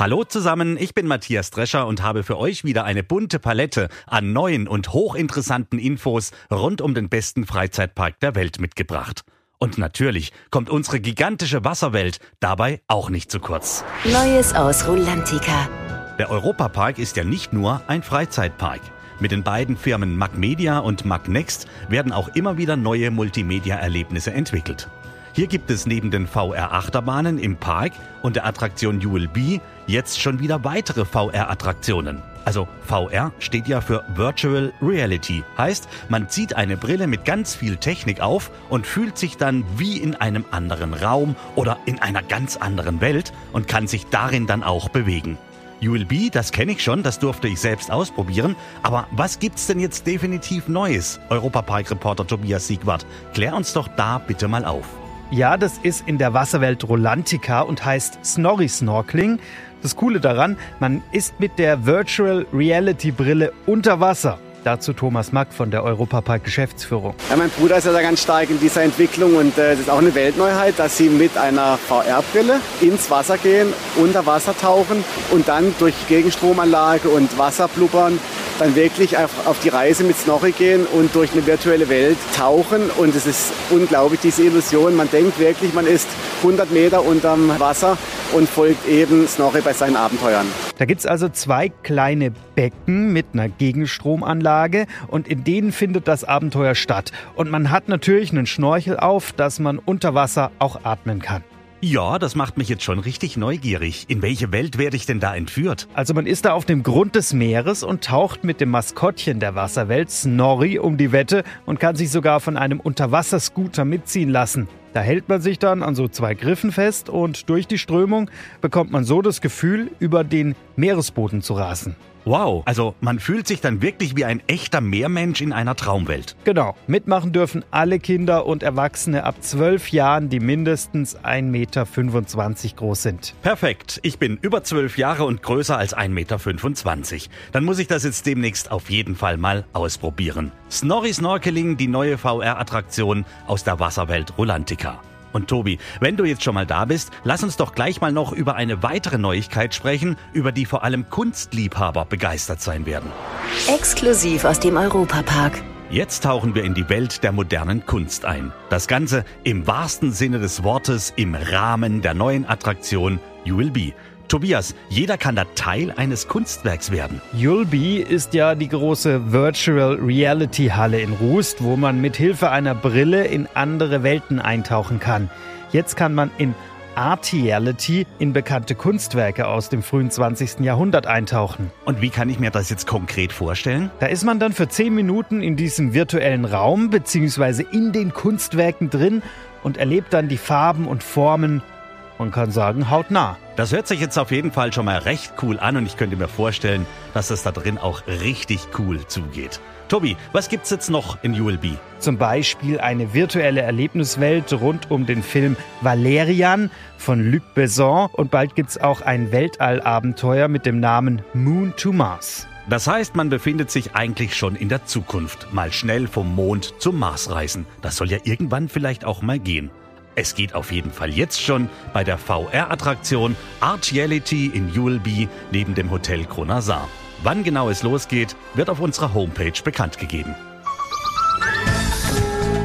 Hallo zusammen, ich bin Matthias Drescher und habe für euch wieder eine bunte Palette an neuen und hochinteressanten Infos rund um den besten Freizeitpark der Welt mitgebracht. Und natürlich kommt unsere gigantische Wasserwelt dabei auch nicht zu kurz. Neues aus Rulantica. Der Europapark ist ja nicht nur ein Freizeitpark. Mit den beiden Firmen Magmedia und Magnext werden auch immer wieder neue Multimedia-Erlebnisse entwickelt. Hier gibt es neben den VR-Achterbahnen im Park und der Attraktion ULB jetzt schon wieder weitere VR-Attraktionen. Also VR steht ja für Virtual Reality. Heißt, man zieht eine Brille mit ganz viel Technik auf und fühlt sich dann wie in einem anderen Raum oder in einer ganz anderen Welt und kann sich darin dann auch bewegen. ULB, das kenne ich schon, das durfte ich selbst ausprobieren. Aber was gibt's denn jetzt definitiv Neues? Europapark-Reporter Tobias Siegwart, klär uns doch da bitte mal auf. Ja, das ist in der Wasserwelt Rolantica und heißt Snorri Snorkeling. Das Coole daran, man ist mit der Virtual Reality Brille unter Wasser. Dazu Thomas Mack von der Europapark Geschäftsführung. Ja, mein Bruder ist ja da ganz stark in dieser Entwicklung und äh, das ist auch eine Weltneuheit, dass sie mit einer VR-Brille ins Wasser gehen, unter Wasser tauchen und dann durch Gegenstromanlage und Wasser blubbern dann wirklich auf, auf die Reise mit Snorri gehen und durch eine virtuelle Welt tauchen. Und es ist unglaublich, diese Illusion. Man denkt wirklich, man ist 100 Meter unterm Wasser und folgt eben Snorri bei seinen Abenteuern. Da gibt es also zwei kleine Becken mit einer Gegenstromanlage und in denen findet das Abenteuer statt. Und man hat natürlich einen Schnorchel auf, dass man unter Wasser auch atmen kann. Ja, das macht mich jetzt schon richtig neugierig. In welche Welt werde ich denn da entführt? Also man ist da auf dem Grund des Meeres und taucht mit dem Maskottchen der Wasserwelt Snorri um die Wette und kann sich sogar von einem Unterwasserscooter mitziehen lassen. Da hält man sich dann an so zwei Griffen fest und durch die Strömung bekommt man so das Gefühl, über den Meeresboden zu rasen. Wow, also man fühlt sich dann wirklich wie ein echter Meermensch in einer Traumwelt. Genau, mitmachen dürfen alle Kinder und Erwachsene ab zwölf Jahren, die mindestens 1,25 Meter groß sind. Perfekt, ich bin über zwölf Jahre und größer als 1,25 Meter. Dann muss ich das jetzt demnächst auf jeden Fall mal ausprobieren. Snorri Snorkeling, die neue VR-Attraktion aus der Wasserwelt Rolantica. Und Tobi, wenn du jetzt schon mal da bist, lass uns doch gleich mal noch über eine weitere Neuigkeit sprechen, über die vor allem Kunstliebhaber begeistert sein werden. Exklusiv aus dem Europapark. Jetzt tauchen wir in die Welt der modernen Kunst ein. Das Ganze im wahrsten Sinne des Wortes im Rahmen der neuen Attraktion ULB. Tobias, jeder kann da Teil eines Kunstwerks werden. Yulby ist ja die große Virtual Reality Halle in Rust, wo man mit Hilfe einer Brille in andere Welten eintauchen kann. Jetzt kann man in Artiality in bekannte Kunstwerke aus dem frühen 20. Jahrhundert eintauchen. Und wie kann ich mir das jetzt konkret vorstellen? Da ist man dann für 10 Minuten in diesem virtuellen Raum bzw. in den Kunstwerken drin und erlebt dann die Farben und Formen man kann sagen, hautnah. Das hört sich jetzt auf jeden Fall schon mal recht cool an und ich könnte mir vorstellen, dass es da drin auch richtig cool zugeht. Tobi, was gibt's jetzt noch in ULB? Zum Beispiel eine virtuelle Erlebniswelt rund um den Film Valerian von Luc Besson und bald gibt's auch ein Weltallabenteuer mit dem Namen Moon to Mars. Das heißt, man befindet sich eigentlich schon in der Zukunft. Mal schnell vom Mond zum Mars reisen. Das soll ja irgendwann vielleicht auch mal gehen. Es geht auf jeden Fall jetzt schon bei der VR-Attraktion Artiality in ULB neben dem Hotel Kronasar. Wann genau es losgeht, wird auf unserer Homepage bekannt gegeben.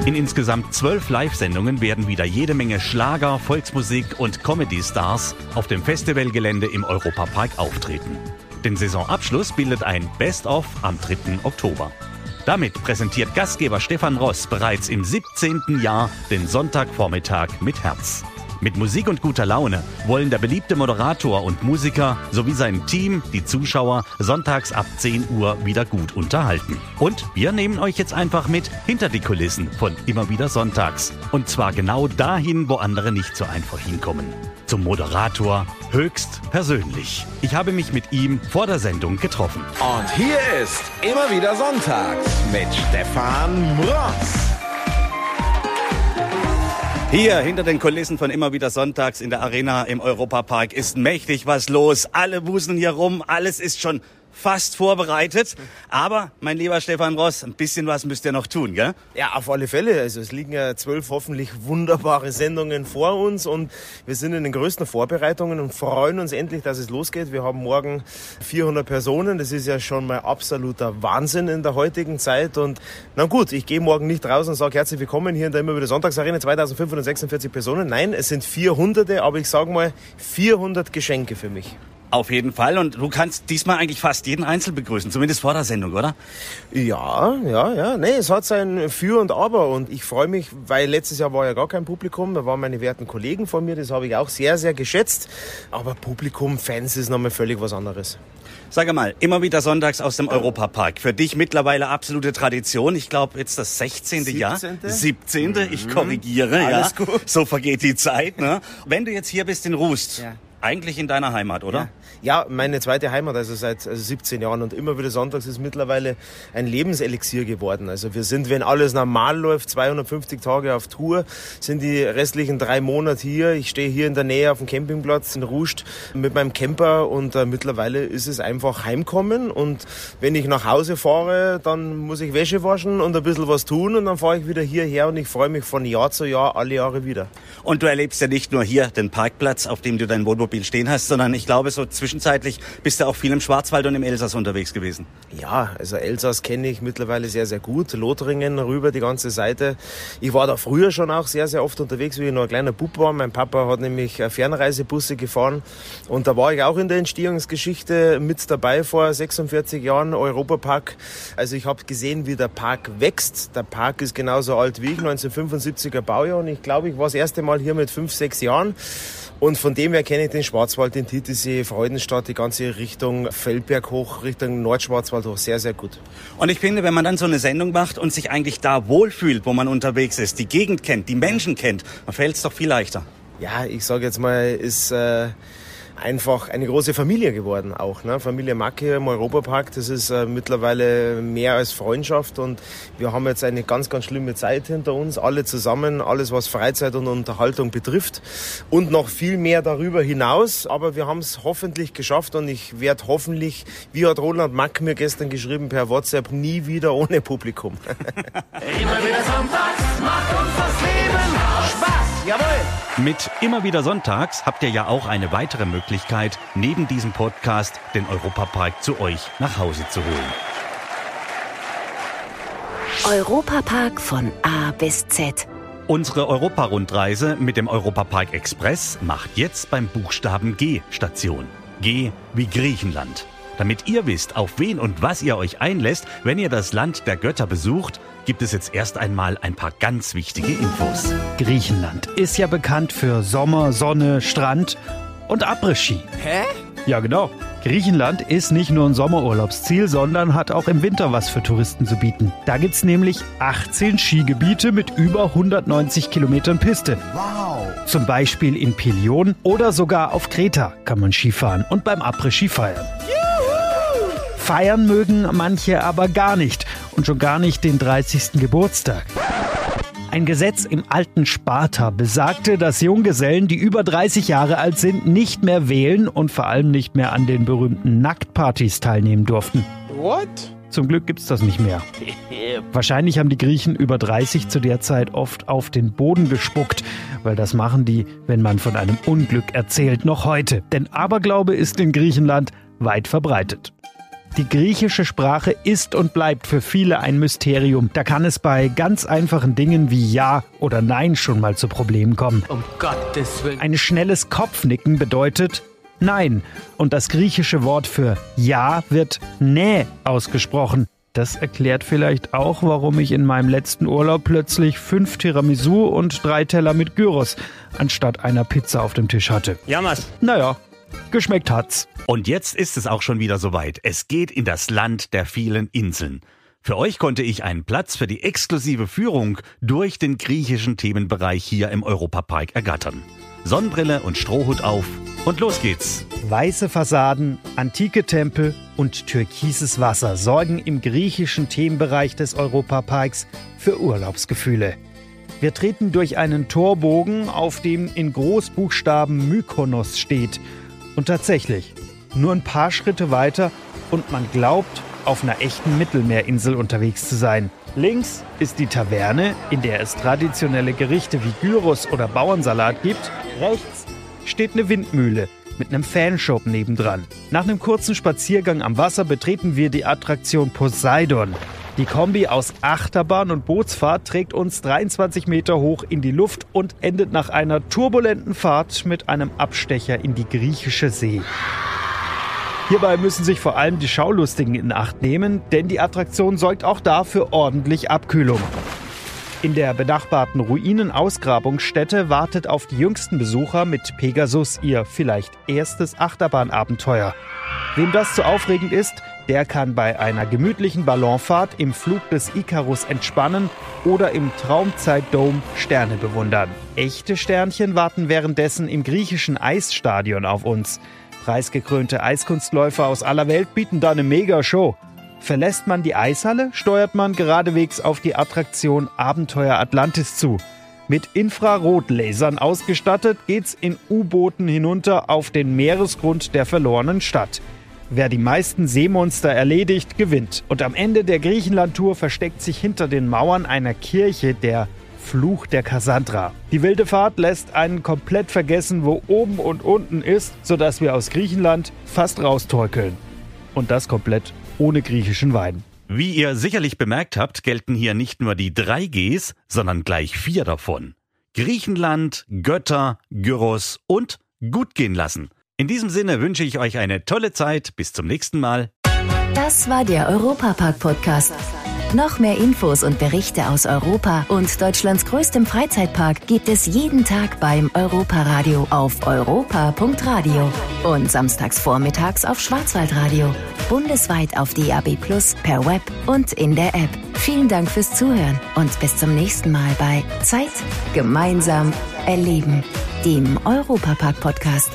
In insgesamt zwölf Live-Sendungen werden wieder jede Menge Schlager, Volksmusik und Comedy-Stars auf dem Festivalgelände im Europapark auftreten. Den Saisonabschluss bildet ein Best-of am 3. Oktober. Damit präsentiert Gastgeber Stefan Ross bereits im 17. Jahr den Sonntagvormittag mit Herz. Mit Musik und guter Laune wollen der beliebte Moderator und Musiker sowie sein Team die Zuschauer sonntags ab 10 Uhr wieder gut unterhalten. Und wir nehmen euch jetzt einfach mit hinter die Kulissen von immer wieder sonntags. Und zwar genau dahin, wo andere nicht so einfach hinkommen. Zum Moderator höchst persönlich. Ich habe mich mit ihm vor der Sendung getroffen. Und hier ist immer wieder sonntags mit Stefan Ross. Hier hinter den Kulissen von immer wieder sonntags in der Arena im Europapark ist mächtig was los. Alle wuseln hier rum, alles ist schon fast vorbereitet. Aber, mein lieber Stefan Ross, ein bisschen was müsst ihr noch tun, gell? Ja, auf alle Fälle. Also es liegen ja zwölf hoffentlich wunderbare Sendungen vor uns und wir sind in den größten Vorbereitungen und freuen uns endlich, dass es losgeht. Wir haben morgen 400 Personen. Das ist ja schon mal absoluter Wahnsinn in der heutigen Zeit. Und na gut, ich gehe morgen nicht raus und sage herzlich willkommen hier in der immer wieder Sonntagsarena 2546 Personen. Nein, es sind 400, aber ich sage mal 400 Geschenke für mich. Auf jeden Fall. Und du kannst diesmal eigentlich fast jeden Einzel begrüßen, zumindest vor der Sendung, oder? Ja, ja, ja. Nee, es hat sein Für und Aber. Und ich freue mich, weil letztes Jahr war ja gar kein Publikum. Da waren meine werten Kollegen von mir. Das habe ich auch sehr, sehr geschätzt. Aber Publikum, Fans ist nochmal völlig was anderes. Sag mal, immer wieder sonntags aus dem Europapark. Für dich mittlerweile absolute Tradition. Ich glaube, jetzt das 16. 17. Jahr. 17. Mhm. Ich korrigiere, Alles ja. Gut. So vergeht die Zeit. Ne? Wenn du jetzt hier bist in Rust, ja. Eigentlich in deiner Heimat, oder? Ja. Ja, meine zweite Heimat, also seit also 17 Jahren und immer wieder sonntags ist mittlerweile ein Lebenselixier geworden. Also wir sind, wenn alles normal läuft, 250 Tage auf Tour, sind die restlichen drei Monate hier. Ich stehe hier in der Nähe auf dem Campingplatz in Rust mit meinem Camper und äh, mittlerweile ist es einfach Heimkommen und wenn ich nach Hause fahre, dann muss ich Wäsche waschen und ein bisschen was tun und dann fahre ich wieder hierher und ich freue mich von Jahr zu Jahr alle Jahre wieder. Und du erlebst ja nicht nur hier den Parkplatz, auf dem du dein Wohnmobil stehen hast, sondern ich glaube so zwischen zwischenzeitlich bist du auch viel im Schwarzwald und im Elsass unterwegs gewesen. Ja, also Elsass kenne ich mittlerweile sehr, sehr gut. Lothringen rüber die ganze Seite. Ich war da früher schon auch sehr, sehr oft unterwegs, wie ich noch ein kleiner Bub war. Mein Papa hat nämlich Fernreisebusse gefahren und da war ich auch in der Entstehungsgeschichte mit dabei vor 46 Jahren, Europapark. Also ich habe gesehen, wie der Park wächst. Der Park ist genauso alt wie ich, 1975er Baujahr und ich glaube, ich war das erste Mal hier mit fünf, sechs Jahren. Und von dem her kenne ich den Schwarzwald, den Titisee, Freudenstadt, die ganze Richtung Feldberg hoch, Richtung Nordschwarzwald hoch sehr, sehr gut. Und ich finde, wenn man dann so eine Sendung macht und sich eigentlich da wohlfühlt, wo man unterwegs ist, die Gegend kennt, die Menschen kennt, dann fällt es doch viel leichter. Ja, ich sage jetzt mal, ist... Äh, einfach eine große Familie geworden auch. Ne? Familie Macke im Europapark, das ist äh, mittlerweile mehr als Freundschaft und wir haben jetzt eine ganz, ganz schlimme Zeit hinter uns, alle zusammen, alles was Freizeit und Unterhaltung betrifft und noch viel mehr darüber hinaus, aber wir haben es hoffentlich geschafft und ich werde hoffentlich, wie hat Roland Mack mir gestern geschrieben per WhatsApp, nie wieder ohne Publikum. Immer wieder sonntags macht uns das Leben Spaß. Jawohl. Mit immer wieder Sonntags habt ihr ja auch eine weitere Möglichkeit, neben diesem Podcast den Europapark zu euch nach Hause zu holen. Europapark von A bis Z. Unsere Europarundreise mit dem Europapark Express macht jetzt beim Buchstaben G Station. G wie Griechenland. Damit ihr wisst, auf wen und was ihr euch einlässt, wenn ihr das Land der Götter besucht, gibt es jetzt erst einmal ein paar ganz wichtige Infos. Griechenland ist ja bekannt für Sommer, Sonne, Strand und Après-Ski. Hä? Ja, genau. Griechenland ist nicht nur ein Sommerurlaubsziel, sondern hat auch im Winter was für Touristen zu bieten. Da gibt's nämlich 18 Skigebiete mit über 190 Kilometern Piste. Wow. Zum Beispiel in Pilion oder sogar auf Kreta kann man Skifahren und beim Après-Ski feiern. Feiern mögen manche aber gar nicht und schon gar nicht den 30. Geburtstag. Ein Gesetz im alten Sparta besagte, dass Junggesellen, die über 30 Jahre alt sind, nicht mehr wählen und vor allem nicht mehr an den berühmten Nacktpartys teilnehmen durften. What? Zum Glück gibt's das nicht mehr. Wahrscheinlich haben die Griechen über 30 zu der Zeit oft auf den Boden gespuckt, weil das machen die, wenn man von einem Unglück erzählt, noch heute. Denn Aberglaube ist in Griechenland weit verbreitet. Die griechische Sprache ist und bleibt für viele ein Mysterium. Da kann es bei ganz einfachen Dingen wie Ja oder Nein schon mal zu Problemen kommen. Um Gottes Willen. Ein schnelles Kopfnicken bedeutet Nein. Und das griechische Wort für Ja wird Nä ausgesprochen. Das erklärt vielleicht auch, warum ich in meinem letzten Urlaub plötzlich fünf Tiramisu und drei Teller mit Gyros anstatt einer Pizza auf dem Tisch hatte. Jammers. Naja, geschmeckt hat's. Und jetzt ist es auch schon wieder soweit. Es geht in das Land der vielen Inseln. Für euch konnte ich einen Platz für die exklusive Führung durch den griechischen Themenbereich hier im Europapark ergattern. Sonnenbrille und Strohhut auf und los geht's. Weiße Fassaden, antike Tempel und türkises Wasser sorgen im griechischen Themenbereich des Europaparks für Urlaubsgefühle. Wir treten durch einen Torbogen, auf dem in Großbuchstaben Mykonos steht. Und tatsächlich, nur ein paar Schritte weiter und man glaubt, auf einer echten Mittelmeerinsel unterwegs zu sein. Links ist die Taverne, in der es traditionelle Gerichte wie Gyros oder Bauernsalat gibt. Rechts steht eine Windmühle mit einem Fanshop nebendran. Nach einem kurzen Spaziergang am Wasser betreten wir die Attraktion Poseidon. Die Kombi aus Achterbahn und Bootsfahrt trägt uns 23 Meter hoch in die Luft und endet nach einer turbulenten Fahrt mit einem Abstecher in die griechische See. Hierbei müssen sich vor allem die Schaulustigen in Acht nehmen, denn die Attraktion sorgt auch dafür ordentlich Abkühlung. In der benachbarten Ruinenausgrabungsstätte wartet auf die jüngsten Besucher mit Pegasus ihr vielleicht erstes Achterbahnabenteuer. Wem das zu aufregend ist, der kann bei einer gemütlichen Ballonfahrt im Flug des Icarus entspannen oder im Traumzeitdome Sterne bewundern. Echte Sternchen warten währenddessen im griechischen Eisstadion auf uns. Preisgekrönte Eiskunstläufer aus aller Welt bieten da eine Mega-Show. Verlässt man die Eishalle, steuert man geradewegs auf die Attraktion Abenteuer Atlantis zu. Mit Infrarotlasern ausgestattet geht's in U-Booten hinunter auf den Meeresgrund der verlorenen Stadt. Wer die meisten Seemonster erledigt, gewinnt. Und am Ende der Griechenland-Tour versteckt sich hinter den Mauern einer Kirche der Fluch der Cassandra. Die wilde Fahrt lässt einen komplett vergessen, wo oben und unten ist, sodass wir aus Griechenland fast raustorkeln. Und das komplett ohne griechischen Wein. Wie ihr sicherlich bemerkt habt, gelten hier nicht nur die drei Gs, sondern gleich vier davon. Griechenland, Götter, Gyros und gut gehen lassen. In diesem Sinne wünsche ich euch eine tolle Zeit. Bis zum nächsten Mal. Das war der Europapark-Podcast. Noch mehr Infos und Berichte aus Europa und Deutschlands größtem Freizeitpark gibt es jeden Tag beim Europaradio auf europa.radio und samstags vormittags auf Schwarzwaldradio. Bundesweit auf DAB Plus, per Web und in der App. Vielen Dank fürs Zuhören und bis zum nächsten Mal bei Zeit gemeinsam erleben, dem Europapark-Podcast.